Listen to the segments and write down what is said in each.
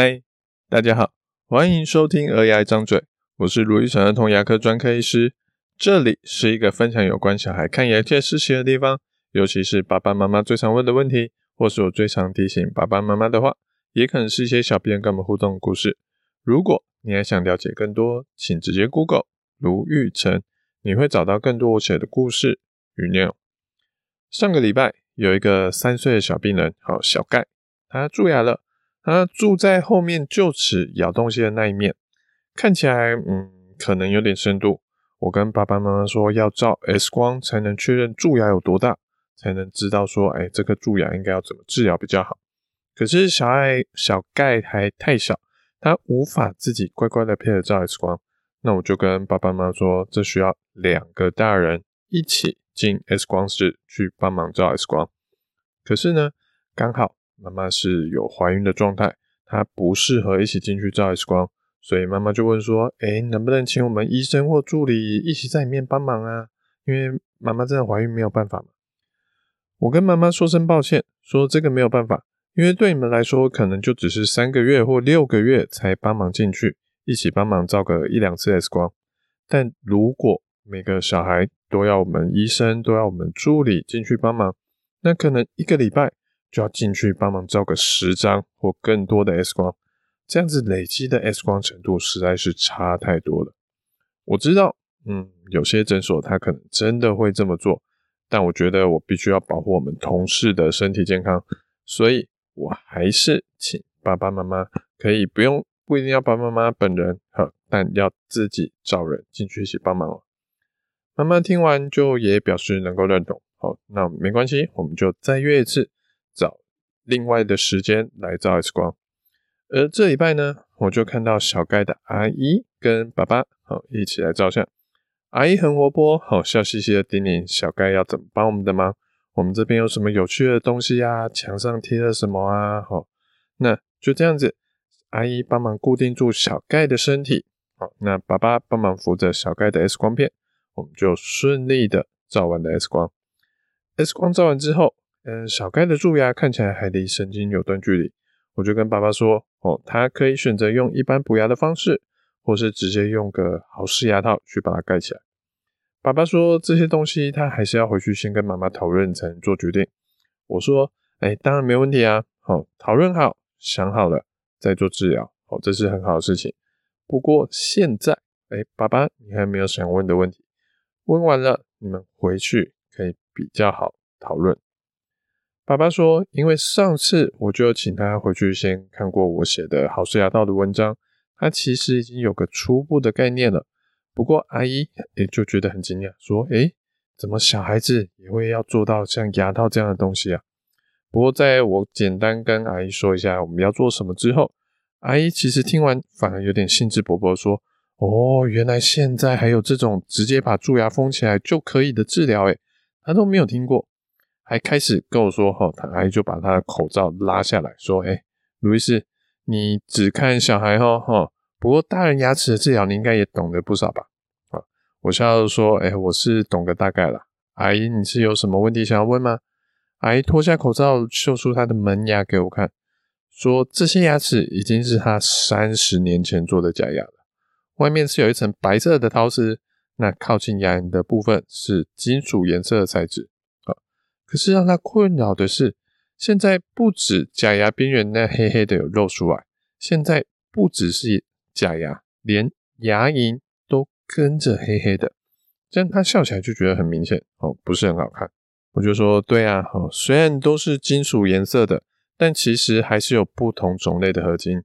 嗨，大家好，欢迎收听《儿牙一张嘴》，我是卢玉成儿童牙科专科医师。这里是一个分享有关小孩看牙切事情的地方，尤其是爸爸妈妈最常问的问题，或是我最常提醒爸爸妈妈的话，也可能是一些小编跟我们互动的故事。如果你还想了解更多，请直接 Google 卢玉成，你会找到更多我写的故事与内容。上个礼拜有一个三岁的小病人，好小盖，他蛀牙了。他蛀在后面臼齿咬东西的那一面，看起来嗯，可能有点深度。我跟爸爸妈妈说要照 X 光才能确认蛀牙有多大，才能知道说，哎，这个蛀牙应该要怎么治疗比较好。可是小爱小盖还太小，他无法自己乖乖的配合照 X 光。那我就跟爸爸妈妈说，这需要两个大人一起进 X 光室去帮忙照 X 光。可是呢，刚好。妈妈是有怀孕的状态，她不适合一起进去照 X 光，所以妈妈就问说：“哎，能不能请我们医生或助理一起在里面帮忙啊？因为妈妈真的怀孕没有办法嘛。”我跟妈妈说声抱歉，说这个没有办法，因为对你们来说可能就只是三个月或六个月才帮忙进去，一起帮忙照个一两次 X 光。但如果每个小孩都要我们医生，都要我们助理进去帮忙，那可能一个礼拜。就要进去帮忙照个十张或更多的 X 光，这样子累积的 X 光程度实在是差太多了。我知道，嗯，有些诊所他可能真的会这么做，但我觉得我必须要保护我们同事的身体健康，所以我还是请爸爸妈妈可以不用，不一定要爸爸妈妈本人，呵，但要自己找人进去一起帮忙哦。妈妈听完就也表示能够认同，好，那没关系，我们就再约一次。另外的时间来照 X 光，而这礼拜呢，我就看到小盖的阿姨跟爸爸好一起来照相。阿姨很活泼，好笑嘻嘻的叮咛小盖要怎么帮我们的忙。我们这边有什么有趣的东西呀？墙上贴了什么啊？好，那就这样子，阿姨帮忙固定住小盖的身体，好，那爸爸帮忙扶着小盖的 X 光片，我们就顺利的照完了 X 光。X 光照完之后。嗯，小盖的蛀牙看起来还离神经有段距离，我就跟爸爸说，哦，他可以选择用一般补牙的方式，或是直接用个豪氏牙套去把它盖起来。爸爸说这些东西他还是要回去先跟妈妈讨论才能做决定。我说，哎，当然没问题啊，好，讨论好，想好了再做治疗，好，这是很好的事情。不过现在，哎，爸爸，你还没有想问的问题，问完了，你们回去可以比较好讨论。爸爸说：“因为上次我就请他回去先看过我写的豪氏牙套的文章，他其实已经有个初步的概念了。不过阿姨也就觉得很惊讶，说：‘诶，怎么小孩子也会要做到像牙套这样的东西啊？’不过在我简单跟阿姨说一下我们要做什么之后，阿姨其实听完反而有点兴致勃勃，说：‘哦，原来现在还有这种直接把蛀牙封起来就可以的治疗，诶，他都没有听过。’”还开始跟我说：“哈，他阿姨就把他的口罩拉下来说：‘哎，卢医师，你只看小孩哈，哈，不过大人牙齿的治疗你应该也懂得不少吧？’啊，我笑着说：‘哎，我是懂个大概啦。’阿姨，你是有什么问题想要问吗？阿姨脱下口罩，秀出她的门牙给我看，说：‘这些牙齿已经是她三十年前做的假牙了，外面是有一层白色的陶瓷，那靠近牙龈的部分是金属颜色的材质。’可是让他困扰的是，现在不止假牙边缘那黑黑的有露出来，现在不只是假牙，连牙龈都跟着黑黑的，这样他笑起来就觉得很明显哦，不是很好看。我就说，对啊，哦，虽然都是金属颜色的，但其实还是有不同种类的合金。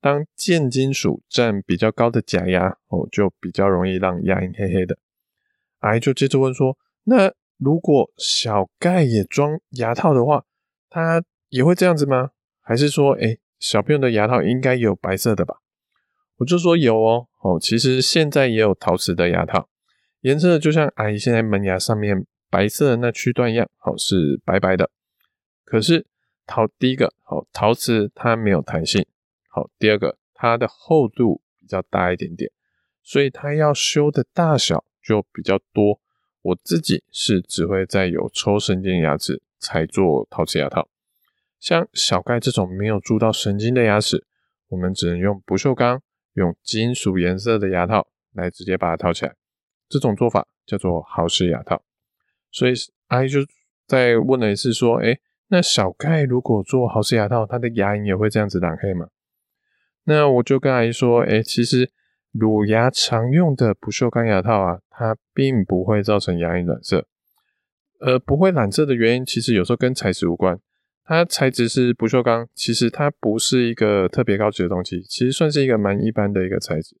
当贱金属占比较高的假牙哦，就比较容易让牙龈黑黑的。阿姨就接着问说，那？如果小盖也装牙套的话，他也会这样子吗？还是说，哎，小朋友的牙套应该有白色的吧？我就说有哦，哦，其实现在也有陶瓷的牙套，颜色就像阿姨现在门牙上面白色的那区段一样，好，是白白的。可是陶第一个，好，陶瓷它没有弹性，好，第二个它的厚度比较大一点点，所以它要修的大小就比较多。我自己是只会在有抽神经的牙齿才做陶瓷牙套，像小盖这种没有蛀到神经的牙齿，我们只能用不锈钢、用金属颜色的牙套来直接把它套起来。这种做法叫做豪氏牙套。所以阿姨就再问了一次，说：“诶，那小盖如果做豪氏牙套，他的牙龈也会这样子染黑吗？”那我就跟阿姨说：“诶，其实乳牙常用的不锈钢牙套啊，它并不会造成牙龈染色。而不会染色的原因，其实有时候跟材质无关。”它材质是不锈钢，其实它不是一个特别高级的东西，其实算是一个蛮一般的一个材质。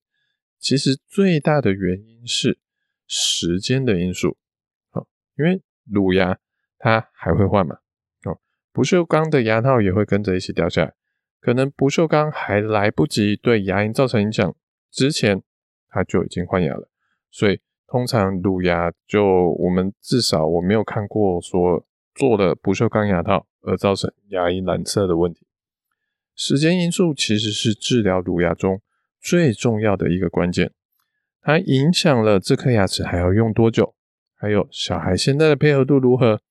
其实最大的原因是时间的因素，哦，因为乳牙它还会换嘛，哦，不锈钢的牙套也会跟着一起掉下来，可能不锈钢还来不及对牙龈造成影响之前，它就已经换牙了。所以通常乳牙就我们至少我没有看过说做了不锈钢牙套。而造成牙龈染色的问题，时间因素其实是治疗乳牙中最重要的一个关键，它影响了这颗牙齿还要用多久，还有小孩现在的配合度如何。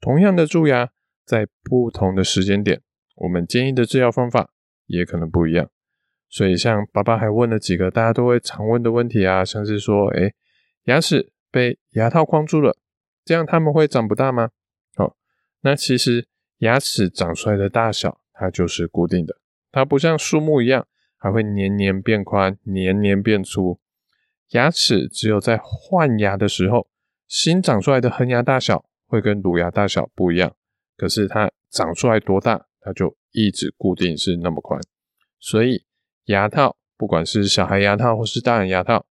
同样的蛀牙，在不同的时间点，我们建议的治疗方法也可能不一样。所以，像爸爸还问了几个大家都会常问的问题啊，像是说，哎，牙齿被牙套框住了，这样它们会长不大吗？好，那其实。牙齿长出来的大小，它就是固定的，它不像树木一样，还会年年变宽、年年变粗。牙齿只有在换牙的时候，新长出来的恒牙大小会跟乳牙大小不一样，可是它长出来多大，它就一直固定是那么宽。所以牙套，不管是小孩牙套或是大人牙套，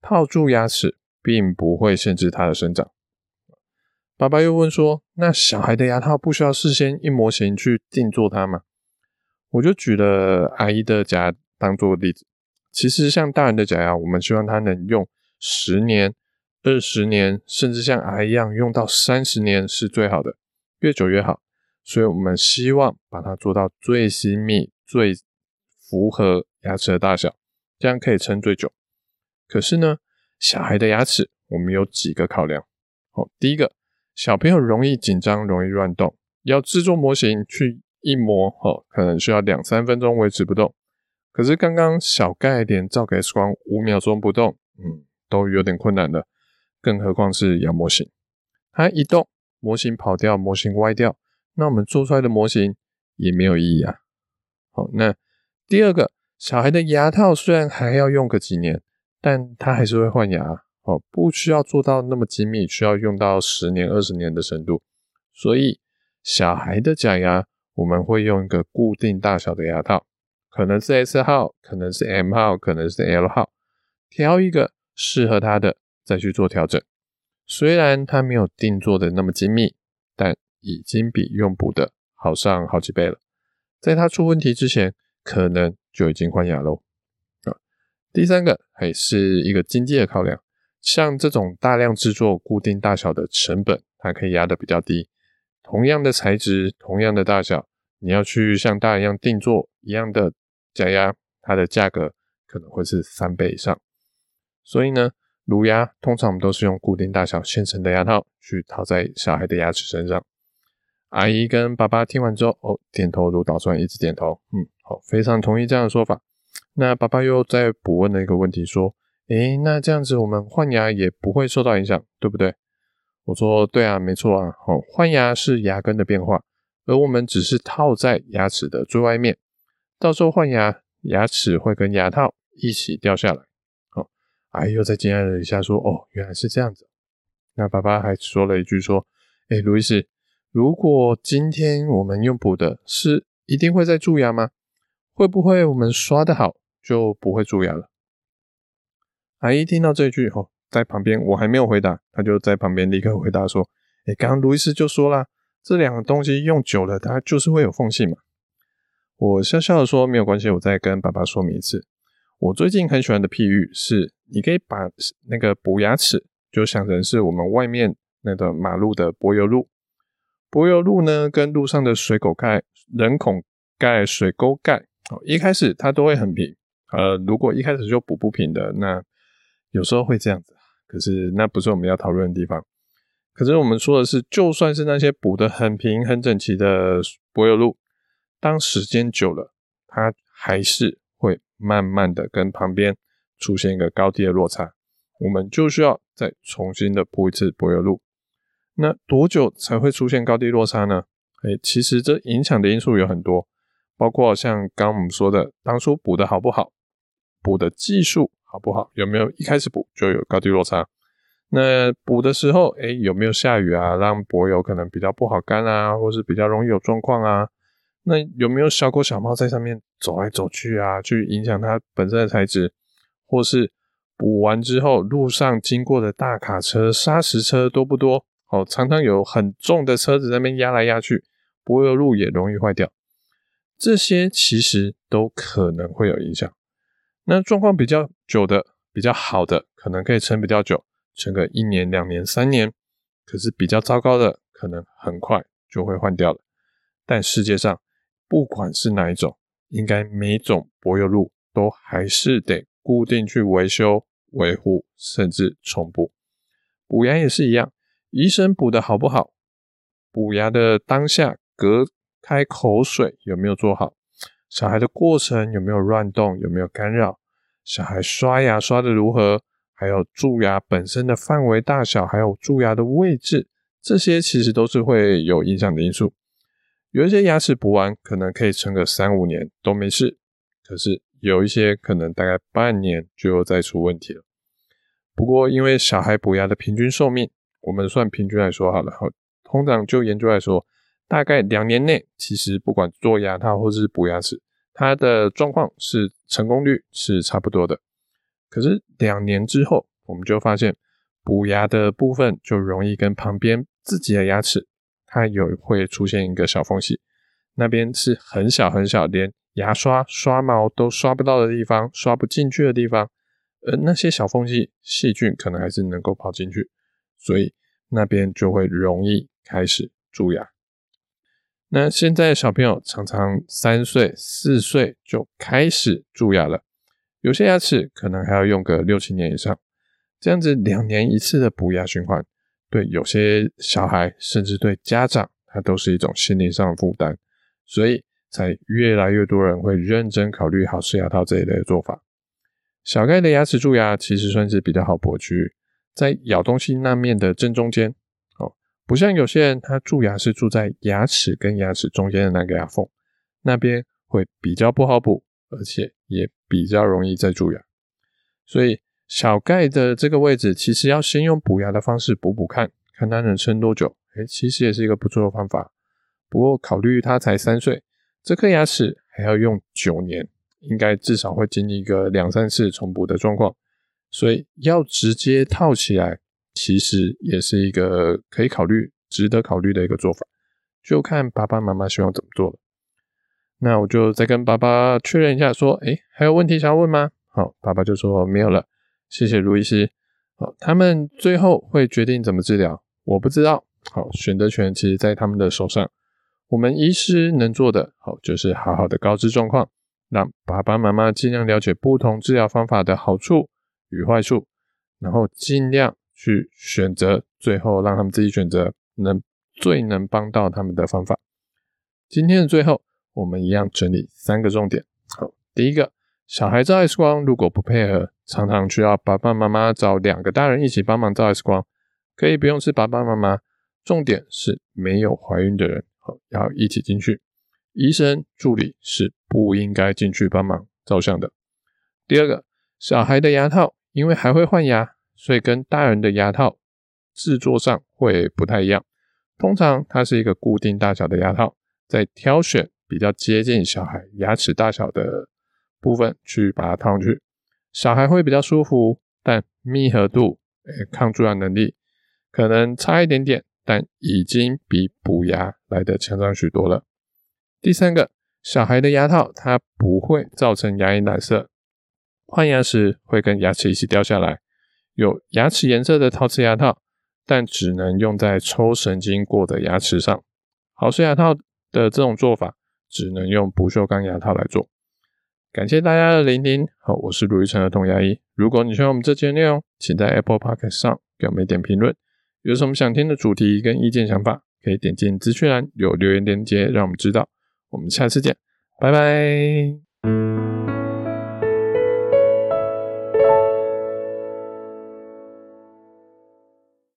套住牙齿并不会限制它的生长。爸爸又问说：“那小孩的牙套不需要事先一模型去定做它吗？”我就举了阿姨的假牙当做例子。其实像大人的假牙，我们希望它能用十年、二十年，甚至像阿姨一样用到三十年是最好的，越久越好。所以我们希望把它做到最精密、最符合牙齿的大小，这样可以撑最久。可是呢，小孩的牙齿我们有几个考量。哦，第一个。小朋友容易紧张，容易乱动，要制作模型去一模，哦，可能需要两三分钟维持不动。可是刚刚小盖连照个 X 光五秒钟不动，嗯，都有点困难的，更何况是牙模型。它一动，模型跑掉，模型歪掉，那我们做出来的模型也没有意义啊。好，那第二个，小孩的牙套虽然还要用个几年，但他还是会换牙。哦，不需要做到那么精密，需要用到十年、二十年的深度。所以小孩的假牙，我们会用一个固定大小的牙套，可能是 S 号，可能是 M 号，可能是 L 号，挑一个适合他的再去做调整。虽然它没有定做的那么精密，但已经比用补的好上好几倍了。在它出问题之前，可能就已经换牙喽。第三个还是一个经济的考量。像这种大量制作固定大小的成本，它可以压得比较低。同样的材质，同样的大小，你要去像大一样定做一样的假牙，它的价格可能会是三倍以上。所以呢，乳牙通常我们都是用固定大小现成的牙套去套在小孩的牙齿身上。阿姨跟爸爸听完之后，哦，点头如捣蒜，一直点头，嗯，好，非常同意这样的说法。那爸爸又再补问了一个问题，说。诶，那这样子我们换牙也不会受到影响，对不对？我说对啊，没错啊。哦，换牙是牙根的变化，而我们只是套在牙齿的最外面，到时候换牙，牙齿会跟牙套一起掉下来。哦，哎，又再惊讶了一下，说哦，原来是这样子。那爸爸还说了一句说，诶，路易斯，如果今天我们用补的是一定会再蛀牙吗？会不会我们刷得好就不会蛀牙了？阿姨听到这句后，在旁边我还没有回答，她就在旁边立刻回答说：“诶，刚刚路易斯就说啦，这两个东西用久了，它就是会有缝隙嘛。”我笑笑的说：“没有关系，我再跟爸爸说明一次。我最近很喜欢的譬喻是，你可以把那个补牙齿就想成是我们外面那个马路的柏油路，柏油路呢跟路上的水沟盖、人孔盖、水沟盖，哦，一开始它都会很平。呃，如果一开始就补不平的，那有时候会这样子，可是那不是我们要讨论的地方。可是我们说的是，就算是那些补得很平、很整齐的柏油路，当时间久了，它还是会慢慢的跟旁边出现一个高低的落差，我们就需要再重新的铺一次柏油路。那多久才会出现高低落差呢？诶，其实这影响的因素有很多，包括像刚我们说的，当初补的好不好，补的技术好不好，有没有一开始补就有高低落差？那补的时候，诶，有没有下雨啊，让柏油可能比较不好干啊，或是比较容易有状况啊？那有没有小狗小猫在上面走来走去啊，去影响它本身的材质？或是补完之后，路上经过的大卡车、砂石车多不多？哦，常常有很重的车子在那边压来压去，柏油路也容易坏掉。这些其实都可能会有影响。那状况比较久的、比较好的，可能可以撑比较久。撑个一年、两年、三年，可是比较糟糕的，可能很快就会换掉了。但世界上不管是哪一种，应该每种柏油路都还是得固定去维修、维护，甚至重补。补牙也是一样，医生补的好不好？补牙的当下隔开口水有没有做好？小孩的过程有没有乱动？有没有干扰？小孩刷牙刷的如何？还有蛀牙本身的范围大小，还有蛀牙的位置，这些其实都是会有影响的因素。有一些牙齿补完可能可以撑个三五年都没事，可是有一些可能大概半年就又再出问题了。不过因为小孩补牙的平均寿命，我们算平均来说好了，好，通常就研究来说，大概两年内，其实不管做牙套或是补牙齿，它的状况是成功率是差不多的。可是两年之后，我们就发现补牙的部分就容易跟旁边自己的牙齿，它有会出现一个小缝隙，那边是很小很小，连牙刷刷毛都刷不到的地方，刷不进去的地方，而那些小缝隙细菌可能还是能够跑进去，所以那边就会容易开始蛀牙。那现在小朋友常常三岁、四岁就开始蛀牙了。有些牙齿可能还要用个六七年以上，这样子两年一次的补牙循环，对有些小孩甚至对家长，它都是一种心理上的负担，所以才越来越多人会认真考虑好式牙套这一类的做法。小盖的牙齿蛀牙其实算是比较好补的区域，在咬东西那面的正中间，不像有些人他蛀牙是蛀在牙齿跟牙齿中间的那个牙缝，那边会比较不好补。而且也比较容易再蛀牙，所以小盖的这个位置，其实要先用补牙的方式补补看，看它能撑多久。诶，其实也是一个不错的方法。不过考虑他才三岁，这颗牙齿还要用九年，应该至少会经历一个两三次重补的状况，所以要直接套起来，其实也是一个可以考虑、值得考虑的一个做法，就看爸爸妈妈希望怎么做了。那我就再跟爸爸确认一下，说，诶，还有问题想要问吗？好，爸爸就说没有了，谢谢卢医师。好，他们最后会决定怎么治疗，我不知道。好，选择权其实在他们的手上。我们医师能做的，好，就是好好的告知状况，让爸爸妈妈尽量了解不同治疗方法的好处与坏处，然后尽量去选择，最后让他们自己选择能最能帮到他们的方法。今天的最后。我们一样整理三个重点。好，第一个，小孩照 X 光如果不配合，常常需要爸爸妈妈找两个大人一起帮忙照 X 光，可以不用是爸爸妈妈，重点是没有怀孕的人，好，要一起进去。医生助理是不应该进去帮忙照相的。第二个，小孩的牙套因为还会换牙，所以跟大人的牙套制作上会不太一样。通常它是一个固定大小的牙套，在挑选。比较接近小孩牙齿大小的部分去把它套上去，小孩会比较舒服，但密合度、欸、抗蛀牙能力可能差一点点，但已经比补牙来得强壮许多了。第三个，小孩的牙套它不会造成牙龈染色，换牙时会跟牙齿一起掉下来。有牙齿颜色的陶瓷牙套，但只能用在抽神经过的牙齿上。好式牙套的这种做法。只能用不锈钢牙套来做。感谢大家的聆听，好，我是卢玉成儿童牙医。如果你喜欢我们这期内容，请在 Apple Podcast 上给我们一点评论。有什么想听的主题跟意见想法，可以点进资讯栏有留言链接，让我们知道。我们下次见，拜拜。